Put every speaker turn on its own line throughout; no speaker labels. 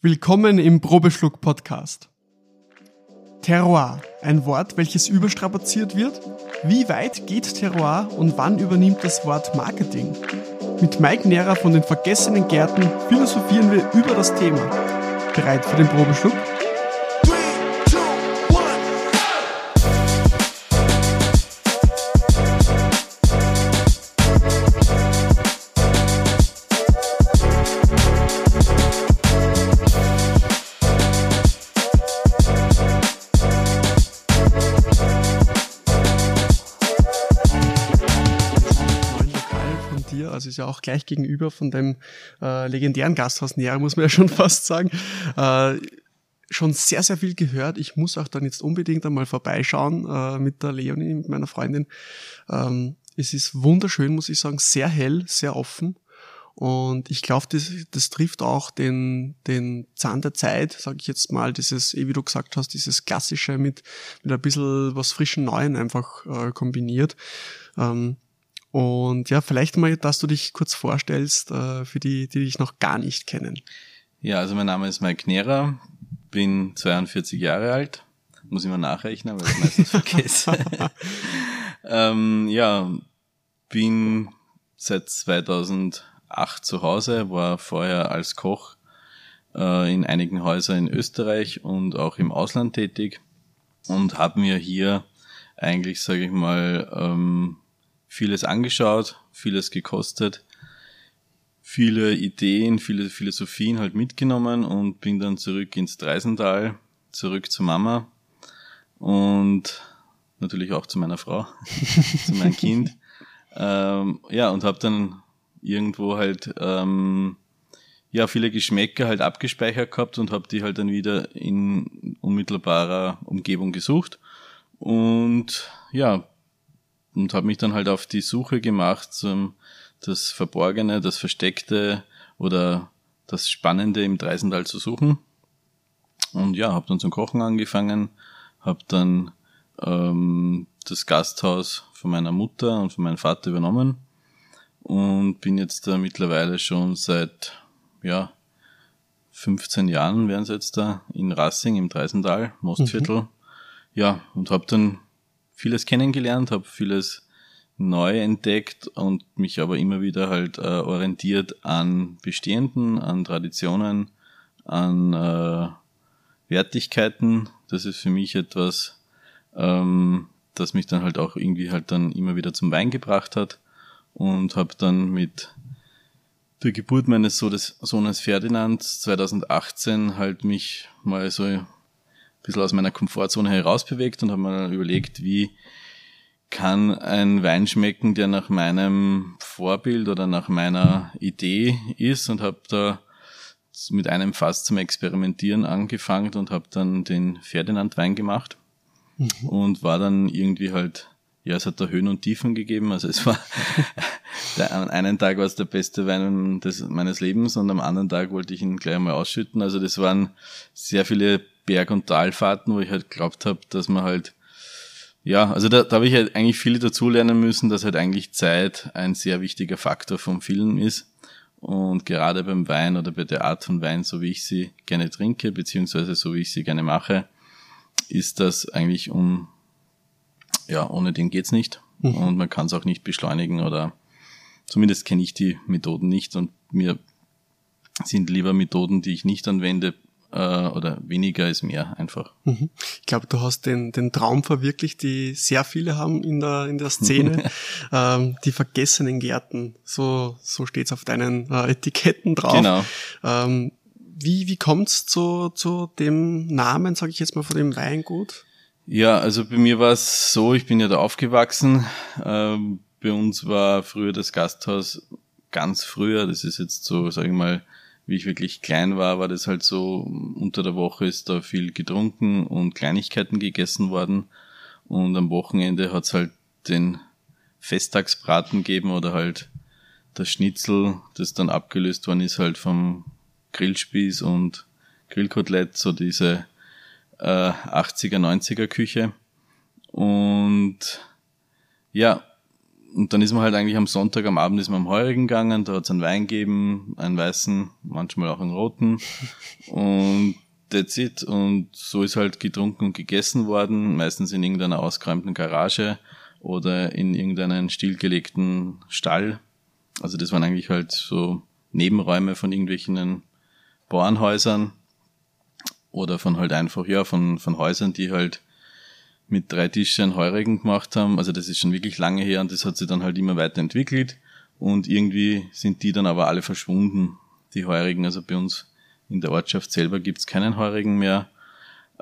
Willkommen im Probeschluck Podcast. Terroir, ein Wort, welches überstrapaziert wird? Wie weit geht Terroir und wann übernimmt das Wort Marketing? Mit Mike Nehrer von den vergessenen Gärten philosophieren wir über das Thema. Bereit für den Probeschluck? Ja auch gleich gegenüber von dem äh, legendären Gasthaus Näher, muss man ja schon fast sagen. Äh, schon sehr, sehr viel gehört. Ich muss auch dann jetzt unbedingt einmal vorbeischauen äh, mit der Leonie, mit meiner Freundin. Ähm, es ist wunderschön, muss ich sagen, sehr hell, sehr offen. Und ich glaube, das, das trifft auch den, den Zahn der Zeit, sage ich jetzt mal, dieses, eh wie du gesagt hast, dieses Klassische mit, mit ein bisschen was frischen Neuen einfach äh, kombiniert. Ähm, und ja, vielleicht mal, dass du dich kurz vorstellst äh, für die, die dich noch gar nicht kennen.
Ja, also mein Name ist Mike Knera, bin 42 Jahre alt, muss ich mal nachrechnen, weil ich meistens vergesse. ähm, ja, bin seit 2008 zu Hause, war vorher als Koch äh, in einigen Häusern in Österreich und auch im Ausland tätig und habe mir hier eigentlich, sage ich mal, ähm, vieles angeschaut, vieles gekostet, viele Ideen, viele Philosophien halt mitgenommen und bin dann zurück ins Dreisental, zurück zu Mama und natürlich auch zu meiner Frau, zu meinem Kind. Ähm, ja, und habe dann irgendwo halt ähm, ja viele Geschmäcker halt abgespeichert gehabt und habe die halt dann wieder in unmittelbarer Umgebung gesucht und ja und habe mich dann halt auf die Suche gemacht zum das Verborgene, das Versteckte oder das Spannende im Dreisental zu suchen. Und ja, habe dann zum Kochen angefangen, habe dann ähm, das Gasthaus von meiner Mutter und von meinem Vater übernommen und bin jetzt da mittlerweile schon seit ja 15 Jahren wären es jetzt da in Rassing im Dreisental, Mostviertel. Mhm. Ja, und habe dann vieles kennengelernt, habe vieles neu entdeckt und mich aber immer wieder halt äh, orientiert an Bestehenden, an Traditionen, an äh, Wertigkeiten. Das ist für mich etwas, ähm, das mich dann halt auch irgendwie halt dann immer wieder zum Wein gebracht hat und habe dann mit der Geburt meines Sohnes Ferdinand 2018 halt mich mal so bisschen aus meiner Komfortzone herausbewegt und habe mir überlegt, wie kann ein Wein schmecken, der nach meinem Vorbild oder nach meiner Idee ist und habe da mit einem Fass zum Experimentieren angefangen und habe dann den Ferdinand Wein gemacht mhm. und war dann irgendwie halt ja, es hat da Höhen und Tiefen gegeben. Also es war, der, an einem Tag war es der beste Wein des, meines Lebens und am anderen Tag wollte ich ihn gleich mal ausschütten. Also das waren sehr viele Berg- und Talfahrten, wo ich halt glaubt habe, dass man halt, ja, also da, da habe ich halt eigentlich viele dazulernen müssen, dass halt eigentlich Zeit ein sehr wichtiger Faktor vom Film ist. Und gerade beim Wein oder bei der Art von Wein, so wie ich sie gerne trinke, beziehungsweise so wie ich sie gerne mache, ist das eigentlich um, ja, ohne den geht's nicht. Mhm. Und man kann es auch nicht beschleunigen oder zumindest kenne ich die Methoden nicht und mir sind lieber Methoden, die ich nicht anwende, äh, oder weniger ist mehr einfach.
Mhm. Ich glaube, du hast den, den Traum verwirklicht, die sehr viele haben in der, in der Szene. ähm, die vergessenen Gärten, so, so steht's auf deinen äh, Etiketten drauf. Genau. Ähm, wie, wie kommt's zu, zu dem Namen, sage ich jetzt mal, von dem Weingut?
Ja, also bei mir war es so, ich bin ja da aufgewachsen. Ähm, bei uns war früher das Gasthaus ganz früher, das ist jetzt so, sage ich mal, wie ich wirklich klein war, war das halt so, unter der Woche ist da viel getrunken und Kleinigkeiten gegessen worden. Und am Wochenende hat's halt den Festtagsbraten gegeben oder halt das Schnitzel, das dann abgelöst worden ist, halt vom Grillspieß und Grillkotelett, so diese äh, 80er, 90er Küche. Und ja, und dann ist man halt eigentlich am Sonntag am Abend ist man am Heurigen gegangen, da hat es einen Wein gegeben, einen weißen, manchmal auch einen roten. Und that's it. Und so ist halt getrunken und gegessen worden, meistens in irgendeiner ausgeräumten Garage oder in irgendeinen stillgelegten Stall. Also das waren eigentlich halt so Nebenräume von irgendwelchen Bauernhäusern oder von halt einfach, ja, von, von Häusern, die halt mit drei Tischen Heurigen gemacht haben. Also das ist schon wirklich lange her und das hat sich dann halt immer weiterentwickelt und irgendwie sind die dann aber alle verschwunden, die Heurigen. Also bei uns in der Ortschaft selber gibt's keinen Heurigen mehr.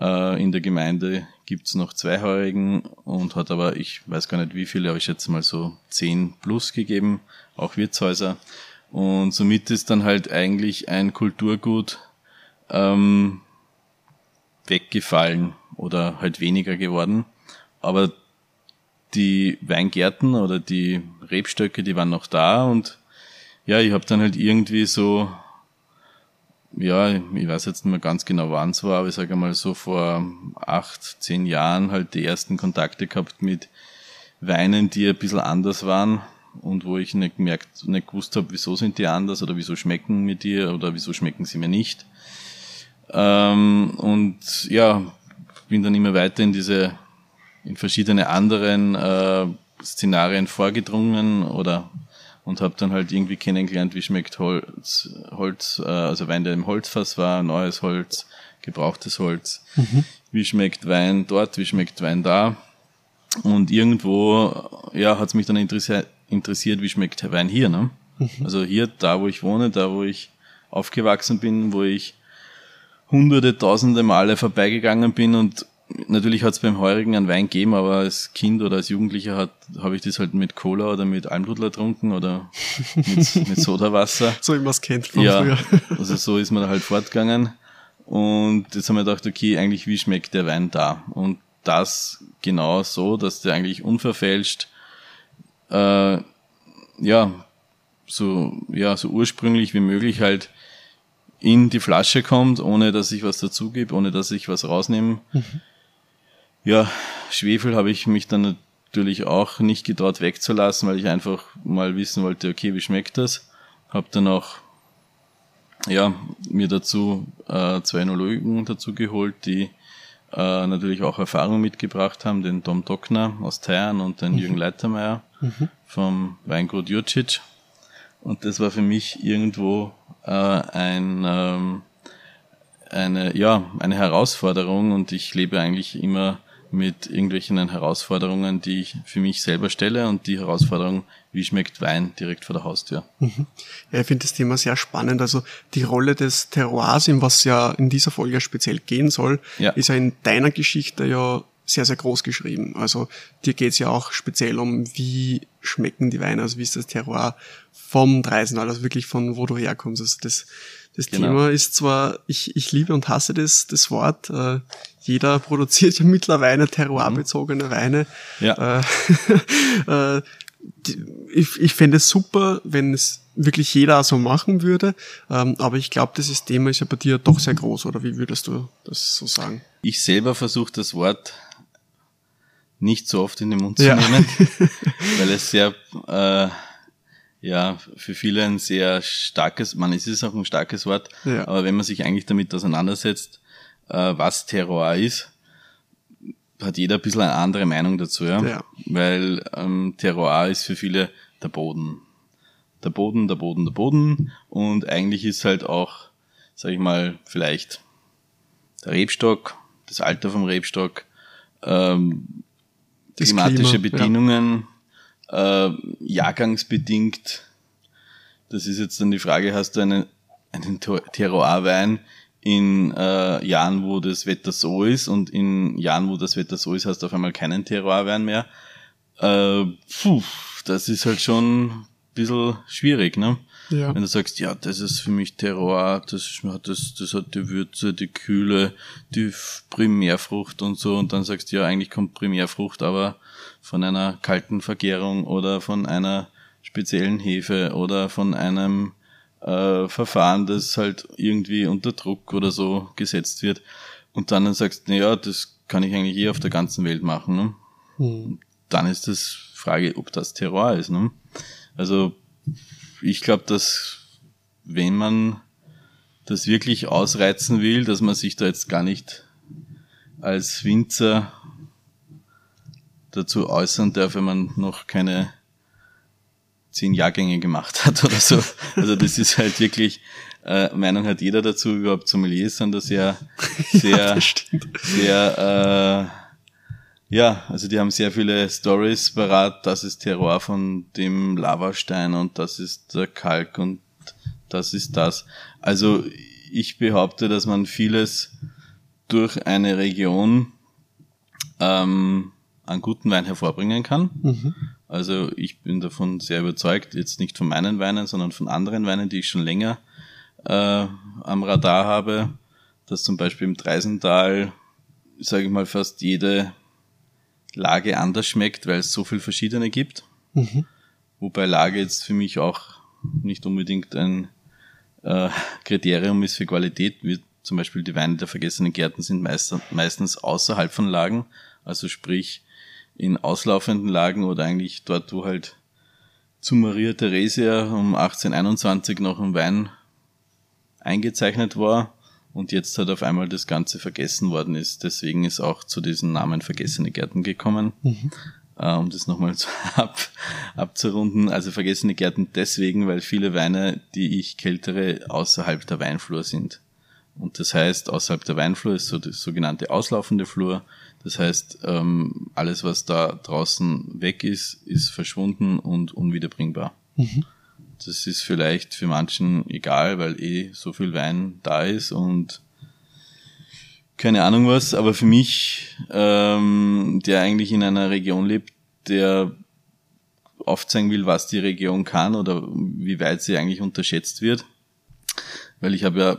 Äh, in der Gemeinde gibt's noch zwei Heurigen und hat aber, ich weiß gar nicht wie viele, aber ich schätze mal so zehn plus gegeben, auch Wirtshäuser. Und somit ist dann halt eigentlich ein Kulturgut ähm, weggefallen oder halt weniger geworden. Aber die Weingärten oder die Rebstöcke, die waren noch da und ja, ich habe dann halt irgendwie so, ja, ich weiß jetzt nicht mehr ganz genau, wann es war, aber ich sage mal so vor acht, zehn Jahren halt die ersten Kontakte gehabt mit Weinen, die ein bisschen anders waren und wo ich nicht gemerkt, nicht gewusst habe, wieso sind die anders oder wieso schmecken mir die oder wieso schmecken sie mir nicht. Ähm, und ja, bin dann immer weiter in diese, in verschiedene anderen äh, Szenarien vorgedrungen oder und habe dann halt irgendwie kennengelernt, wie schmeckt Holz, Holz, äh, also Wein, der im Holzfass war, neues Holz, gebrauchtes Holz, mhm. wie schmeckt Wein dort, wie schmeckt Wein da. Und irgendwo, ja, hat es mich dann interessiert, interessiert, wie schmeckt Wein hier, ne? Mhm. Also hier, da wo ich wohne, da wo ich aufgewachsen bin, wo ich hunderte, tausende Male vorbeigegangen bin und natürlich hat es beim Heurigen einen Wein gegeben, aber als Kind oder als Jugendlicher habe ich das halt mit Cola oder mit Almdudler getrunken oder mit, mit Sodawasser.
so wie man es kennt von
ja,
früher.
also so ist man da halt fortgegangen. Und jetzt haben wir gedacht, okay, eigentlich wie schmeckt der Wein da? Und das genau so, dass der eigentlich unverfälscht, äh, ja, so, ja, so ursprünglich wie möglich halt in die Flasche kommt, ohne dass ich was dazugebe, ohne dass ich was rausnehme. Mhm. Ja, Schwefel habe ich mich dann natürlich auch nicht getraut wegzulassen, weil ich einfach mal wissen wollte, okay, wie schmeckt das? Habe dann auch ja, mir dazu äh, zwei Enologen dazu geholt, die äh, natürlich auch Erfahrung mitgebracht haben, den Tom Dockner aus Teiern und den mhm. Jürgen Leitermeier mhm. vom Weingut Jurcic. Und das war für mich irgendwo äh, ein, ähm, eine, ja, eine Herausforderung und ich lebe eigentlich immer mit irgendwelchen Herausforderungen, die ich für mich selber stelle und die Herausforderung, wie schmeckt Wein direkt vor der Haustür.
Mhm. Ja, ich finde das Thema sehr spannend. Also die Rolle des Terroirs, in was ja in dieser Folge speziell gehen soll, ja. ist ja in deiner Geschichte ja sehr, sehr groß geschrieben. Also dir geht's ja auch speziell um, wie schmecken die Weine, also wie ist das Terroir vom Dreisenal, also wirklich von wo du herkommst. Also das, das genau. Thema ist zwar, ich, ich liebe und hasse das, das Wort. Äh, jeder produziert ja mittlerweile terroirbezogene mhm. Weine. Ja. Äh, äh, ich ich fände es super, wenn es wirklich jeder so machen würde. Ähm, aber ich glaube, dieses Thema ist ja bei dir doch sehr groß, oder wie würdest du das so sagen?
Ich selber versuche das Wort nicht so oft in den Mund zu ja. nehmen, weil es sehr, äh, ja, für viele ein sehr starkes, man, es ist auch ein starkes Wort, ja. aber wenn man sich eigentlich damit auseinandersetzt, äh, was Terror ist, hat jeder ein bisschen eine andere Meinung dazu, ja. ja. Weil ähm, Terroir ist für viele der Boden. Der Boden, der Boden, der Boden. Und eigentlich ist halt auch, sag ich mal, vielleicht der Rebstock, das Alter vom Rebstock, ähm, das klimatische Klima, Bedingungen, ja. äh, jahrgangsbedingt. Das ist jetzt dann die Frage, hast du einen, einen Terroirwein in äh, Jahren, wo das Wetter so ist und in Jahren, wo das Wetter so ist, hast du auf einmal keinen Terroirwein mehr. Äh, puh, das ist halt schon ein bisschen schwierig, ne? Ja. Wenn du sagst, ja, das ist für mich Terroir, das hat, das, das hat die Würze, die Kühle, die Primärfrucht und so, und dann sagst du, ja, eigentlich kommt Primärfrucht aber von einer kalten Vergärung oder von einer speziellen Hefe oder von einem äh, Verfahren, das halt irgendwie unter Druck oder so gesetzt wird. Und dann sagst du, ja, das kann ich eigentlich eh auf der ganzen Welt machen. Ne? Mhm. Dann ist das Frage, ob das Terror ist. Ne? Also ich glaube, dass wenn man das wirklich ausreizen will, dass man sich da jetzt gar nicht als Winzer dazu äußern darf, wenn man noch keine zehn Jahrgänge gemacht hat oder so. Also das ist halt wirklich, äh, Meinung hat jeder dazu, überhaupt Sommeliers sind da sehr, sehr, ja, sehr, äh, ja, also die haben sehr viele Stories parat, das ist Terror von dem Lavastein und das ist der Kalk und das ist das. Also ich behaupte, dass man vieles durch eine Region ähm, an guten Wein hervorbringen kann. Mhm. Also ich bin davon sehr überzeugt, jetzt nicht von meinen Weinen, sondern von anderen Weinen, die ich schon länger äh, am Radar habe, dass zum Beispiel im Dreisental, sage ich mal, fast jede Lage anders schmeckt, weil es so viel verschiedene gibt. Mhm. Wobei Lage jetzt für mich auch nicht unbedingt ein äh, Kriterium ist für Qualität. Wie zum Beispiel die Weine der vergessenen Gärten sind meist, meistens außerhalb von Lagen, also sprich in auslaufenden Lagen oder eigentlich dort, wo halt zu Maria Theresia um 1821 noch ein Wein eingezeichnet war und jetzt halt auf einmal das Ganze vergessen worden ist. Deswegen ist auch zu diesem Namen Vergessene Gärten gekommen. Mhm. Äh, um das nochmal ab, abzurunden. Also Vergessene Gärten deswegen, weil viele Weine, die ich kältere, außerhalb der Weinflur sind. Und das heißt, außerhalb der Weinflur ist so das sogenannte auslaufende Flur. Das heißt, ähm, alles, was da draußen weg ist, ist verschwunden und unwiederbringbar. Mhm. Das ist vielleicht für manchen egal, weil eh so viel Wein da ist und keine Ahnung was, aber für mich, ähm, der eigentlich in einer Region lebt, der aufzeigen will, was die Region kann oder wie weit sie eigentlich unterschätzt wird. Weil ich habe ja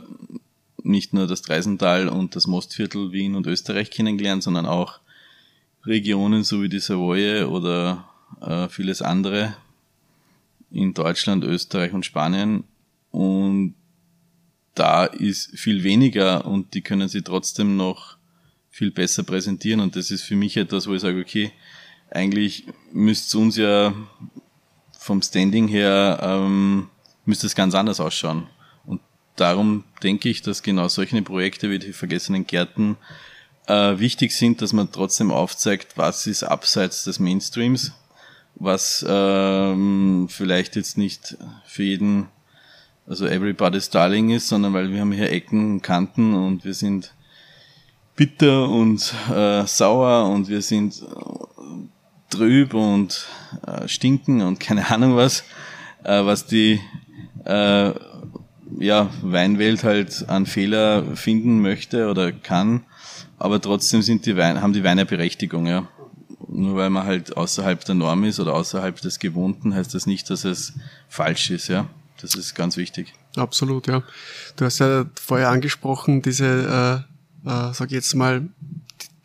nicht nur das Dreisental und das Mostviertel Wien und Österreich kennengelernt, sondern auch Regionen so wie die Savoye oder äh, vieles andere in Deutschland, Österreich und Spanien. Und da ist viel weniger und die können sie trotzdem noch viel besser präsentieren. Und das ist für mich etwas, wo ich sage, okay, eigentlich müsste es uns ja vom Standing her, ähm, müsste es ganz anders ausschauen darum denke ich, dass genau solche Projekte wie die vergessenen Gärten äh, wichtig sind, dass man trotzdem aufzeigt, was ist abseits des Mainstreams, was ähm, vielleicht jetzt nicht für jeden, also everybody's darling ist, sondern weil wir haben hier Ecken, Kanten und wir sind bitter und äh, sauer und wir sind äh, trüb und äh, stinken und keine Ahnung was, äh, was die äh, ja, Weinwelt halt einen Fehler finden möchte oder kann, aber trotzdem sind die Weine, haben die Weine Berechtigung, ja. Nur weil man halt außerhalb der Norm ist oder außerhalb des Gewohnten, heißt das nicht, dass es falsch ist, ja. Das ist ganz wichtig.
Absolut, ja. Du hast ja vorher angesprochen, diese, äh, äh, sag ich jetzt mal,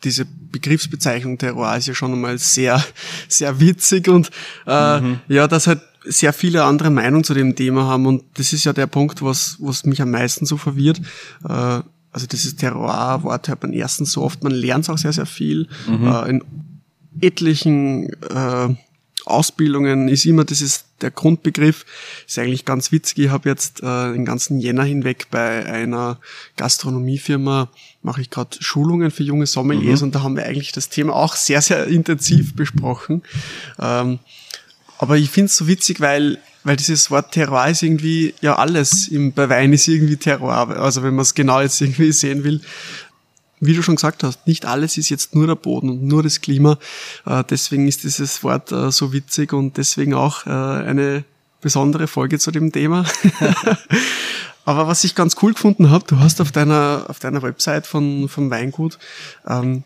diese Begriffsbezeichnung Terroir ist ja schon einmal sehr, sehr witzig und äh, mhm. ja, das halt sehr viele andere Meinungen zu dem Thema haben und das ist ja der Punkt, was, was mich am meisten so verwirrt. Äh, also dieses Terroir-Wort hört man erstens so oft, man lernt auch sehr, sehr viel. Mhm. Äh, in etlichen äh, Ausbildungen ist immer, das ist der Grundbegriff, ist eigentlich ganz witzig. Ich habe jetzt äh, den ganzen Jänner hinweg bei einer Gastronomiefirma, mache ich gerade Schulungen für junge Sommeliers mhm. und da haben wir eigentlich das Thema auch sehr, sehr intensiv besprochen. Ähm, aber ich finde es so witzig, weil, weil dieses Wort Terroir ist irgendwie, ja alles im, bei Wein ist irgendwie Terroir. Also wenn man es genau jetzt irgendwie sehen will. Wie du schon gesagt hast, nicht alles ist jetzt nur der Boden und nur das Klima. Äh, deswegen ist dieses Wort äh, so witzig und deswegen auch äh, eine besondere Folge zu dem Thema. Aber was ich ganz cool gefunden habe, du hast auf deiner, auf deiner Website von, vom Weingut ähm,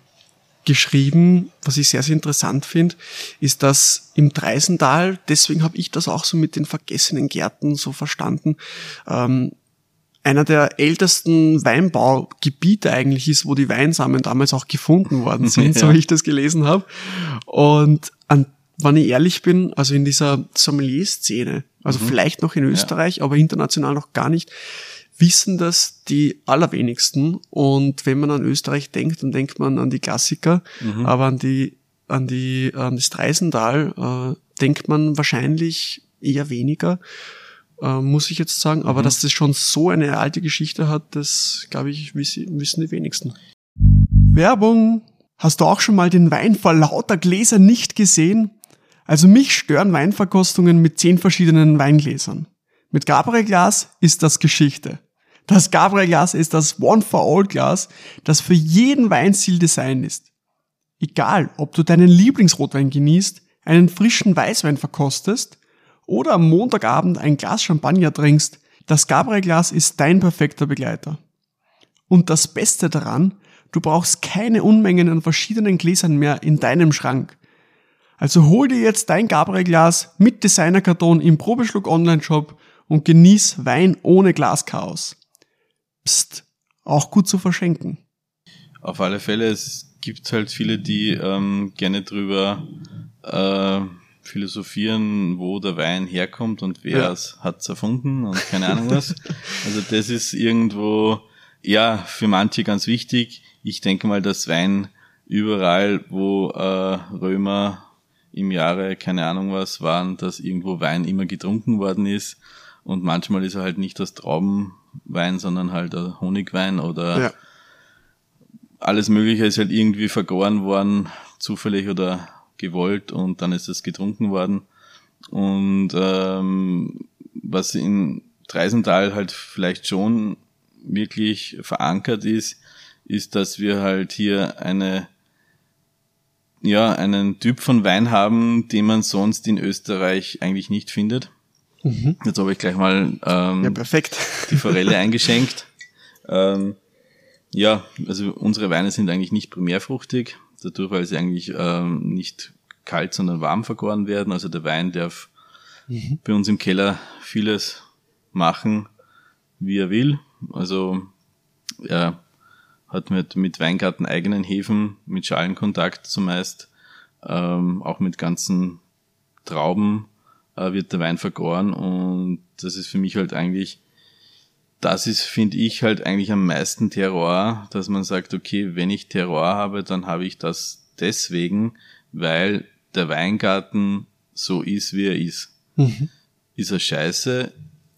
geschrieben, was ich sehr, sehr interessant finde, ist, dass im Dreisental, deswegen habe ich das auch so mit den vergessenen Gärten so verstanden, ähm, einer der ältesten Weinbaugebiete eigentlich ist, wo die Weinsamen damals auch gefunden worden sind, ja. so wie ich das gelesen habe. Und an, wenn ich ehrlich bin, also in dieser Sommelier-Szene, also mhm. vielleicht noch in Österreich, ja. aber international noch gar nicht, wissen das die allerwenigsten. Und wenn man an Österreich denkt, dann denkt man an die Klassiker, mhm. aber an die an die an das Dreisental äh, denkt man wahrscheinlich eher weniger, äh, muss ich jetzt sagen. Aber mhm. dass das schon so eine alte Geschichte hat, das glaube ich wissen die wenigsten. Werbung. Hast du auch schon mal den Wein vor lauter Gläsern nicht gesehen? Also mich stören Weinverkostungen mit zehn verschiedenen Weingläsern. Mit Gabriel Glas ist das Geschichte. Das Gabriel Glas ist das One-for-All-Glas, das für jeden Weinstil designt ist. Egal, ob du deinen Lieblingsrotwein genießt, einen frischen Weißwein verkostest oder am Montagabend ein Glas Champagner trinkst, das Gabriel Glas ist dein perfekter Begleiter. Und das Beste daran, du brauchst keine Unmengen an verschiedenen Gläsern mehr in deinem Schrank. Also hol dir jetzt dein Gabriel Glas mit Designerkarton im Probeschluck Online Shop und genieß Wein ohne Glaschaos. Psst, auch gut zu verschenken.
Auf alle Fälle, es gibt halt viele, die ähm, gerne drüber äh, philosophieren, wo der Wein herkommt und wer ja. es hat erfunden und keine Ahnung was. Also das ist irgendwo ja für manche ganz wichtig. Ich denke mal, dass Wein überall, wo äh, Römer im Jahre keine Ahnung was waren, dass irgendwo Wein immer getrunken worden ist und manchmal ist er halt nicht das Traubenwein, sondern halt der Honigwein oder ja alles Mögliche ist halt irgendwie vergoren worden, zufällig oder gewollt und dann ist es getrunken worden. Und ähm, was in Dreisental halt vielleicht schon wirklich verankert ist, ist, dass wir halt hier eine ja, einen Typ von Wein haben, den man sonst in Österreich eigentlich nicht findet. Mhm. Jetzt habe ich gleich mal ähm,
ja, perfekt.
die Forelle eingeschenkt. Ähm, ja, also unsere Weine sind eigentlich nicht primärfruchtig, dadurch, weil sie eigentlich ähm, nicht kalt, sondern warm vergoren werden. Also der Wein darf mhm. bei uns im Keller vieles machen, wie er will. Also er hat mit, mit Weingarten eigenen Hefen, mit Schalenkontakt zumeist, ähm, auch mit ganzen Trauben äh, wird der Wein vergoren und das ist für mich halt eigentlich das ist, finde ich, halt eigentlich am meisten Terror, dass man sagt, okay, wenn ich Terror habe, dann habe ich das deswegen, weil der Weingarten so ist, wie er ist. Mhm. Ist er scheiße?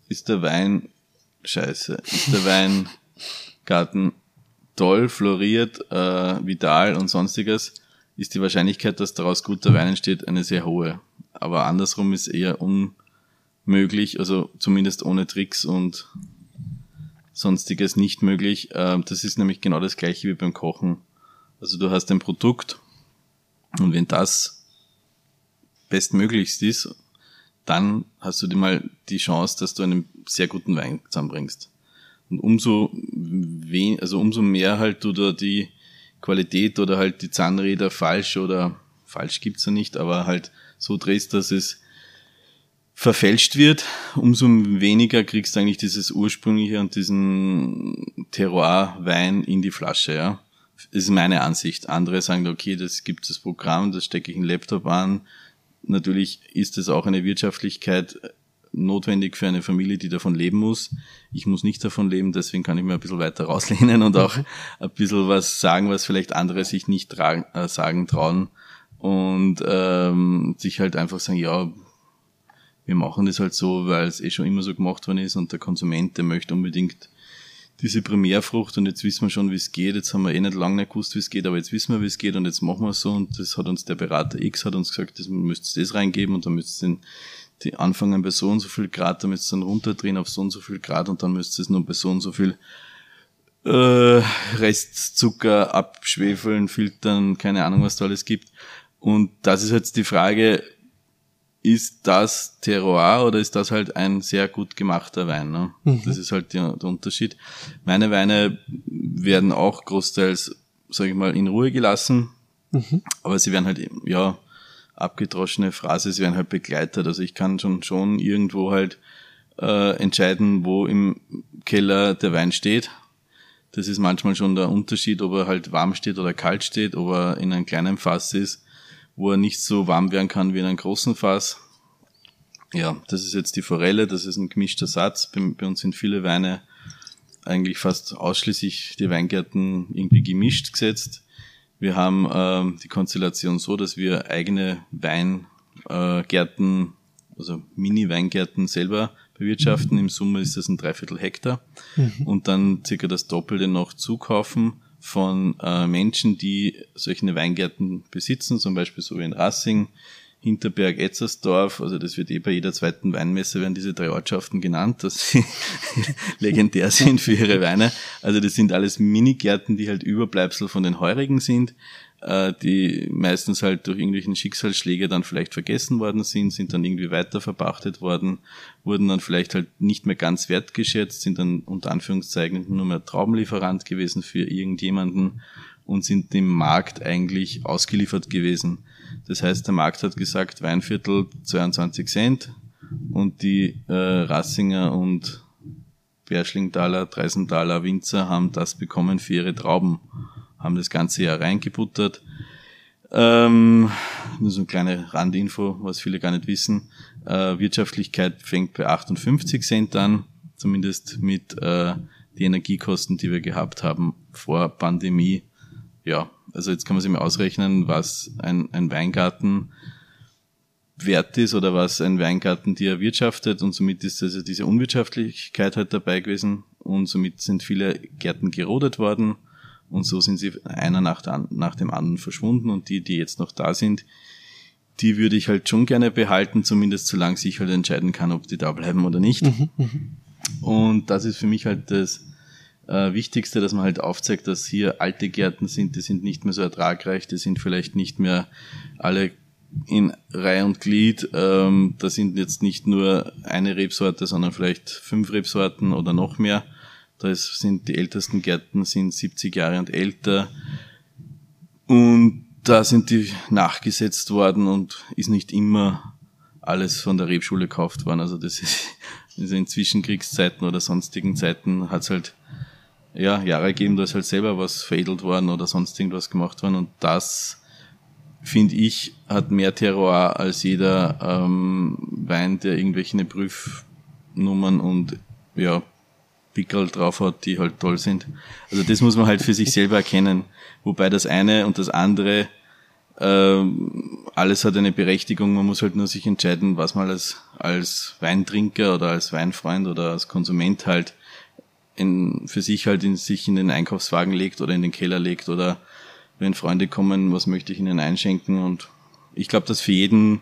Ist der Wein scheiße? Ist der Weingarten toll, floriert, äh, vital und sonstiges? Ist die Wahrscheinlichkeit, dass daraus guter Wein entsteht, eine sehr hohe. Aber andersrum ist eher unmöglich, also zumindest ohne Tricks und sonstiges nicht möglich. Ähm, das ist nämlich genau das gleiche wie beim Kochen. Also du hast ein Produkt und wenn das bestmöglichst ist, dann hast du dir mal die Chance, dass du einen sehr guten Wein zusammenbringst. Und umso wen, also umso mehr halt du da die Qualität oder halt die Zahnräder falsch oder falsch gibt's ja nicht, aber halt so drehst, dass es verfälscht wird, umso weniger kriegst du eigentlich dieses ursprüngliche und diesen Terroir-Wein in die Flasche, ja. Das ist meine Ansicht. Andere sagen, okay, das gibt das Programm, das stecke ich in den Laptop an. Natürlich ist es auch eine Wirtschaftlichkeit notwendig für eine Familie, die davon leben muss. Ich muss nicht davon leben, deswegen kann ich mir ein bisschen weiter rauslehnen und auch ein bisschen was sagen, was vielleicht andere sich nicht tragen, äh, sagen trauen und ähm, sich halt einfach sagen, ja, wir machen das halt so, weil es eh schon immer so gemacht worden ist und der Konsument, der möchte unbedingt diese Primärfrucht und jetzt wissen wir schon, wie es geht. Jetzt haben wir eh nicht lange nicht gewusst, wie es geht, aber jetzt wissen wir, wie es geht und jetzt machen wir es so und das hat uns der Berater X hat uns gesagt, das müsst ihr das reingeben und dann müsst ihr den, die anfangen bei so und so viel Grad, dann müsst ihr dann runterdrehen auf so und so viel Grad und dann müsst ihr es nur bei so und so viel äh, Restzucker abschwefeln, filtern, keine Ahnung, was da alles gibt. Und das ist jetzt die Frage, ist das Terroir oder ist das halt ein sehr gut gemachter Wein. Ne? Mhm. Das ist halt der, der, Unterschied. Meine Weine werden auch großteils, sage ich mal, in Ruhe gelassen, mhm. aber sie werden halt, ja, abgedroschene Phrase, sie werden halt begleitet. Also ich kann schon schon irgendwo halt äh, entscheiden, wo im Keller der Wein steht. Das ist manchmal schon der Unterschied, ob er halt warm steht oder kalt steht, ob er in einem kleinen Fass ist wo er nicht so warm werden kann wie in einem großen Fass. Ja, das ist jetzt die Forelle, das ist ein gemischter Satz. Bei, bei uns sind viele Weine eigentlich fast ausschließlich die Weingärten irgendwie gemischt gesetzt. Wir haben ähm, die Konstellation so, dass wir eigene Weingärten, also Mini-Weingärten selber bewirtschaften. Im Summe ist das ein Dreiviertel Hektar. Mhm. Und dann circa das Doppelte noch zukaufen von äh, Menschen, die solche Weingärten besitzen, zum Beispiel so wie in Rassing, Hinterberg, Etzersdorf, also das wird eh bei jeder zweiten Weinmesse werden diese drei Ortschaften genannt, dass sie legendär sind für ihre Weine. Also das sind alles Minigärten, die halt Überbleibsel von den Heurigen sind, die meistens halt durch irgendwelchen Schicksalsschläge dann vielleicht vergessen worden sind, sind dann irgendwie weiter verpachtet worden, wurden dann vielleicht halt nicht mehr ganz wertgeschätzt, sind dann unter Anführungszeichen nur mehr Traubenlieferant gewesen für irgendjemanden und sind dem Markt eigentlich ausgeliefert gewesen. Das heißt, der Markt hat gesagt, Weinviertel 22 Cent und die äh, Rassinger und Berschlingtaler, Dreisenthaler Winzer haben das bekommen für ihre Trauben, haben das ganze Jahr reingebuttert. Ähm, nur so eine kleine Randinfo, was viele gar nicht wissen. Äh, Wirtschaftlichkeit fängt bei 58 Cent an, zumindest mit äh, die Energiekosten, die wir gehabt haben vor Pandemie. Ja, also jetzt kann man sich mal ausrechnen, was ein, ein Weingarten wert ist oder was ein Weingarten dir erwirtschaftet und somit ist also diese Unwirtschaftlichkeit halt dabei gewesen und somit sind viele Gärten gerodet worden und so sind sie einer nach, der, nach dem anderen verschwunden und die, die jetzt noch da sind, die würde ich halt schon gerne behalten, zumindest solange ich halt entscheiden kann, ob die da bleiben oder nicht. Mhm, mhm. und das ist für mich halt das äh, Wichtigste, dass man halt aufzeigt, dass hier alte Gärten sind, die sind nicht mehr so ertragreich, die sind vielleicht nicht mehr alle in Reihe und Glied. Ähm, da sind jetzt nicht nur eine Rebsorte, sondern vielleicht fünf Rebsorten oder noch mehr. Da ist, sind die ältesten Gärten sind 70 Jahre und älter. Und da sind die nachgesetzt worden und ist nicht immer alles von der Rebschule gekauft worden. Also das ist, also in Zwischenkriegszeiten oder sonstigen Zeiten hat's halt ja, Jahre gegeben, da ist halt selber was veredelt worden oder sonst irgendwas gemacht worden und das finde ich, hat mehr Terroir als jeder ähm, Wein, der irgendwelche Prüfnummern und ja, Pickel drauf hat, die halt toll sind. Also das muss man halt für sich selber erkennen. Wobei das eine und das andere, ähm, alles hat eine Berechtigung. Man muss halt nur sich entscheiden, was man als, als Weintrinker oder als Weinfreund oder als Konsument halt in, für sich halt in sich in den Einkaufswagen legt oder in den Keller legt oder wenn Freunde kommen, was möchte ich ihnen einschenken und ich glaube, dass für jeden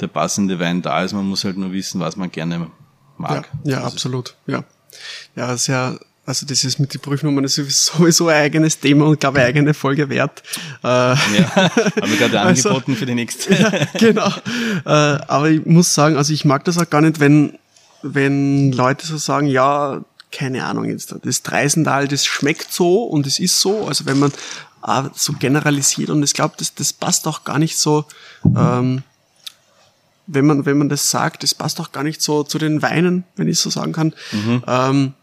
der passende Wein da ist. Man muss halt nur wissen, was man gerne mag.
Ja, ja absolut. Ja. Ja, sehr, also das ist mit den Prüfnummern ist sowieso ein eigenes Thema und glaube ich eigene Folge wert.
Äh, ja, habe ich gerade also, angeboten für die nächste.
ja, genau. Äh, aber ich muss sagen, also ich mag das auch gar nicht, wenn, wenn Leute so sagen, ja, keine Ahnung jetzt, das Dreisental, das schmeckt so und es ist so, also wenn man so generalisiert und ich glaube, das, das passt auch gar nicht so, ähm, wenn man, wenn man das sagt, das passt auch gar nicht so zu den Weinen, wenn ich so sagen kann. Mhm. Ähm,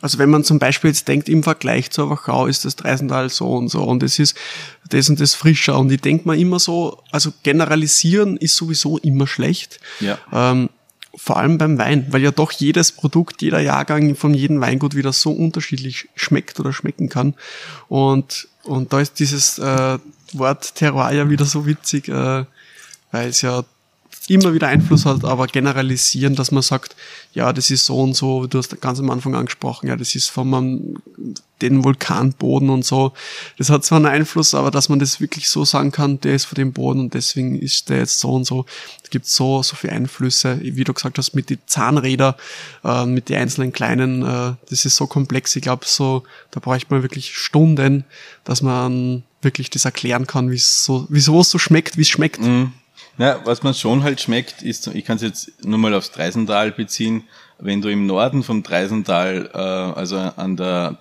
also wenn man zum Beispiel jetzt denkt, im Vergleich zur Wachau ist das Dreisental so und so und es ist das und das frischer und ich denke mal immer so, also generalisieren ist sowieso immer schlecht. Ja. Ähm, vor allem beim Wein, weil ja doch jedes Produkt, jeder Jahrgang von jedem Weingut wieder so unterschiedlich schmeckt oder schmecken kann. Und, und da ist dieses äh, Wort Terroir ja wieder so witzig, äh, weil es ja immer wieder Einfluss hat, aber generalisieren, dass man sagt, ja, das ist so und so, du hast ganz am Anfang angesprochen, ja, das ist vom den Vulkanboden und so. Das hat zwar einen Einfluss, aber dass man das wirklich so sagen kann, der ist von dem Boden und deswegen ist der jetzt so und so. Es gibt so, so viele Einflüsse, wie du gesagt hast, mit den Zahnräder, äh, mit den einzelnen kleinen, äh, das ist so komplex. Ich glaube, so, da bräuchte man wirklich Stunden, dass man wirklich das erklären kann, wie es so, wieso es so schmeckt, wie es schmeckt. Mhm.
Na, was man schon halt schmeckt, ist, ich kann es jetzt nur mal aufs Dreisental beziehen, wenn du im Norden vom Dreisental, äh, also an der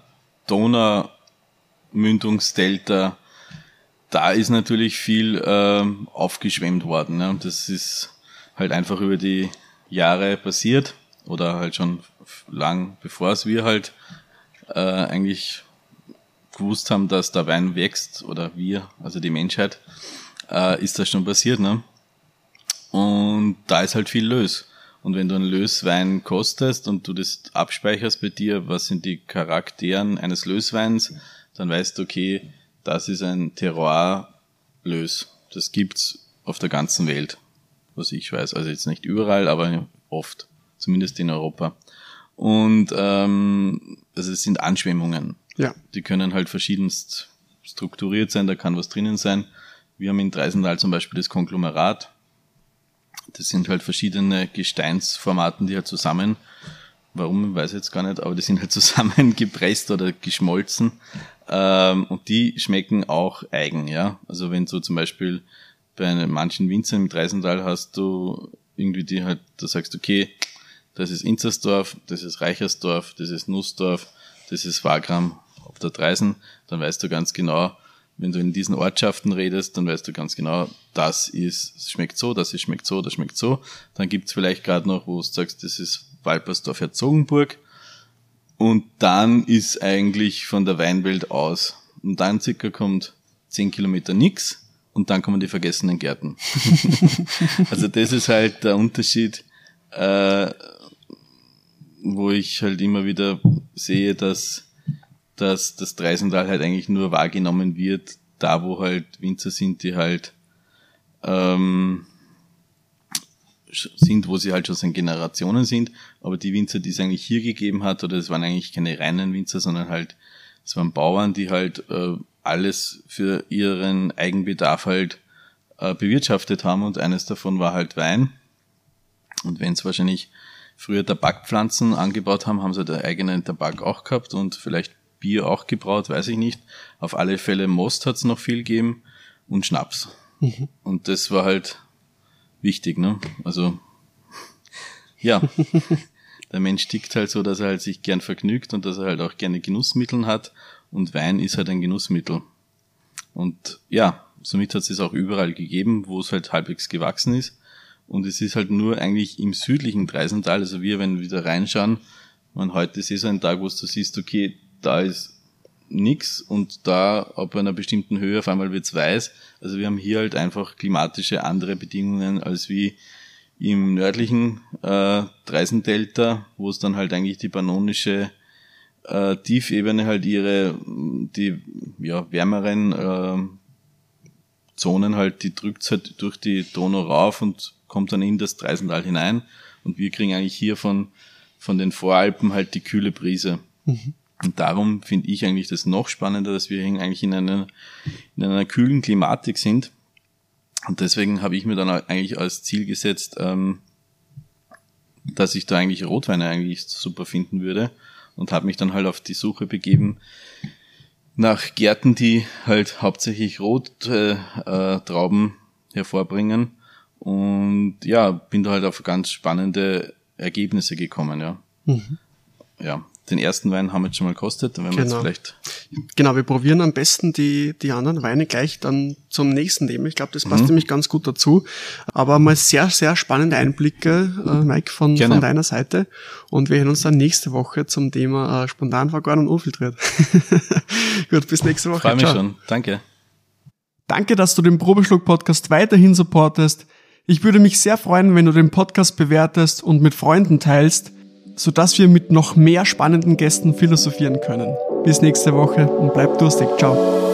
Donaumündungsdelta, da ist natürlich viel äh, aufgeschwemmt worden. Ne? Das ist halt einfach über die Jahre passiert oder halt schon lang bevor es wir halt äh, eigentlich gewusst haben, dass der Wein wächst oder wir, also die Menschheit, äh, ist das schon passiert. Ne? Und da ist halt viel Lös. Und wenn du einen Löswein kostest und du das abspeicherst bei dir, was sind die Charakteren eines Lösweins, dann weißt du, okay, das ist ein Terroir-Lös. Das gibt's auf der ganzen Welt, was ich weiß. Also jetzt nicht überall, aber oft, zumindest in Europa. Und ähm, also es sind Anschwemmungen.
Ja.
Die können halt verschiedenst strukturiert sein, da kann was drinnen sein. Wir haben in Dreisental zum Beispiel das Konglomerat. Das sind halt verschiedene Gesteinsformaten, die halt zusammen, warum, weiß ich jetzt gar nicht, aber die sind halt zusammengepresst oder geschmolzen. Ähm, und die schmecken auch eigen, ja. Also wenn du zum Beispiel bei manchen Winzern im Dreisental hast du irgendwie die halt, da sagst du, okay, das ist Inzersdorf, das ist Reichersdorf, das ist Nussdorf, das ist Wagram auf der Dreisen, dann weißt du ganz genau, wenn du in diesen Ortschaften redest, dann weißt du ganz genau, das ist, schmeckt so, das ist, schmeckt so, das schmeckt so. Dann gibt's vielleicht gerade noch, wo du sagst, das ist Walpersdorf Herzogenburg. Und dann ist eigentlich von der Weinwelt aus. Und dann circa kommt zehn Kilometer nix und dann kommen die vergessenen Gärten. also das ist halt der Unterschied, äh, wo ich halt immer wieder sehe, dass, dass das Dreisental halt eigentlich nur wahrgenommen wird, da wo halt Winzer sind, die halt ähm, sind, wo sie halt schon seit Generationen sind, aber die Winzer, die es eigentlich hier gegeben hat, oder es waren eigentlich keine reinen Winzer, sondern halt, es waren Bauern, die halt äh, alles für ihren Eigenbedarf halt äh, bewirtschaftet haben und eines davon war halt Wein. Und wenn es wahrscheinlich früher Tabakpflanzen angebaut haben, haben sie da eigenen Tabak auch gehabt und vielleicht Bier auch gebraut, weiß ich nicht. Auf alle Fälle Most hat es noch viel gegeben und Schnaps. Mhm. Und das war halt wichtig, ne? Also ja, der Mensch tickt halt so, dass er halt sich gern vergnügt und dass er halt auch gerne Genussmittel hat und Wein ist halt ein Genussmittel. Und ja, somit hat es es auch überall gegeben, wo es halt halbwegs gewachsen ist. Und es ist halt nur eigentlich im südlichen Dreisental, also wir, wenn wir wieder reinschauen, man heute ist eh so ein Tag, wo du siehst, okay, da ist nix und da ab einer bestimmten Höhe auf einmal wird's weiß. Also wir haben hier halt einfach klimatische andere Bedingungen als wie im nördlichen äh, Dreisendelta, wo es dann halt eigentlich die pannonische äh, Tiefebene halt ihre die ja wärmeren äh, Zonen halt, die drückt halt durch die Donau rauf und kommt dann in das Dreisental hinein. Und wir kriegen eigentlich hier von, von den Voralpen halt die kühle Brise. Mhm. Und darum finde ich eigentlich das noch spannender, dass wir eigentlich in einer, in einer kühlen Klimatik sind. Und deswegen habe ich mir dann eigentlich als Ziel gesetzt, ähm, dass ich da eigentlich Rotweine eigentlich super finden würde und habe mich dann halt auf die Suche begeben nach Gärten, die halt hauptsächlich Rottrauben äh, hervorbringen. Und ja, bin da halt auf ganz spannende Ergebnisse gekommen, ja. Mhm. Ja, den ersten Wein haben wir jetzt schon mal gekostet, dann werden genau. wir jetzt genau.
vielleicht. Genau, wir probieren am besten die, die anderen Weine gleich dann zum nächsten nehmen. Ich glaube, das passt mhm. nämlich ganz gut dazu. Aber mal sehr, sehr spannende Einblicke, äh, Mike, von, von deiner Seite. Und wir hören uns dann nächste Woche zum Thema äh, Spontanvergoren und unfiltriert. gut, bis nächste Woche.
Freue mich Ciao. schon. Danke.
Danke, dass du den Probeschluck-Podcast weiterhin supportest. Ich würde mich sehr freuen, wenn du den Podcast bewertest und mit Freunden teilst sodass wir mit noch mehr spannenden Gästen philosophieren können. Bis nächste Woche und bleib durstig. Ciao.